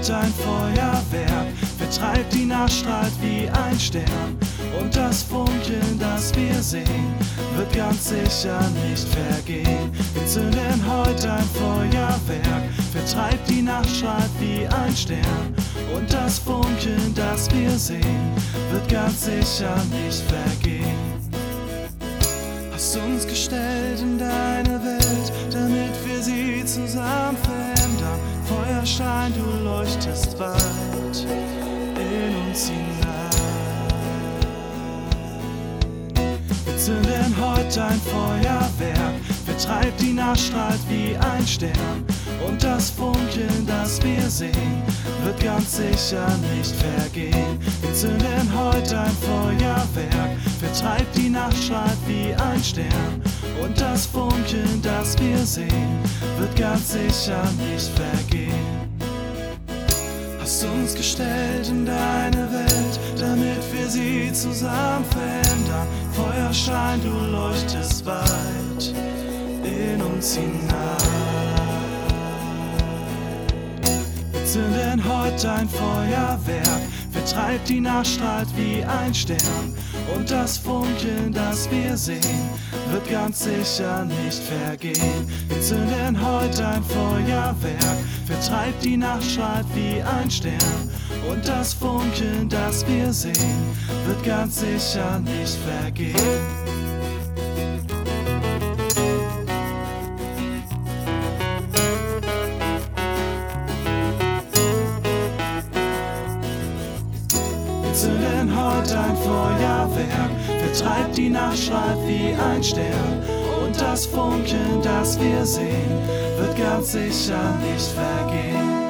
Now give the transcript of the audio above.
heute ein Feuerwerk, vertreibt die Nacht, strahlt wie ein Stern. Und das Funkeln, das wir sehen, wird ganz sicher nicht vergehen. Wir zünden heute ein Feuerwerk, vertreibt die Nacht, strahlt wie ein Stern. Und das Funkeln, das wir sehen, wird ganz sicher nicht vergehen. Hast uns gestellt in deine Welt, damit wir sie zusammen verändern. Feuerschein, du leuchtest weit in uns hinein. Wir zünden heute ein Feuerwerk, vertreibt die Nacht, strahlt wie ein Stern. Und das Funkeln, das wir sehen, wird ganz sicher nicht vergehen. Wir zünden heute ein Feuerwerk, vertreibt die Nacht, strahlt wie ein Stern. Und das Funkeln, das wir sehen, wird ganz sicher nicht vergehen. Hast uns gestellt in deine Welt, damit wir sie zusammen verändern. Feuerschein, du leuchtest weit in uns hinein. Wir zünden heute ein Feuerwerk, vertreibt die Nacht, strahlt wie ein Stern. Und das Funkeln, das wir sehen, wird ganz sicher nicht vergehen. Wir zünden heute ein Feuerwerk, vertreibt die Nacht, strahlt wie ein Stern. Und das Funkeln, das wir sehen, wird ganz sicher nicht vergehen. Zünden heute ein Feuerwerk, vertreibt die Nacht, strahlt wie ein Stern. Und das Funkeln, das wir sehen, wird ganz sicher nicht vergehen.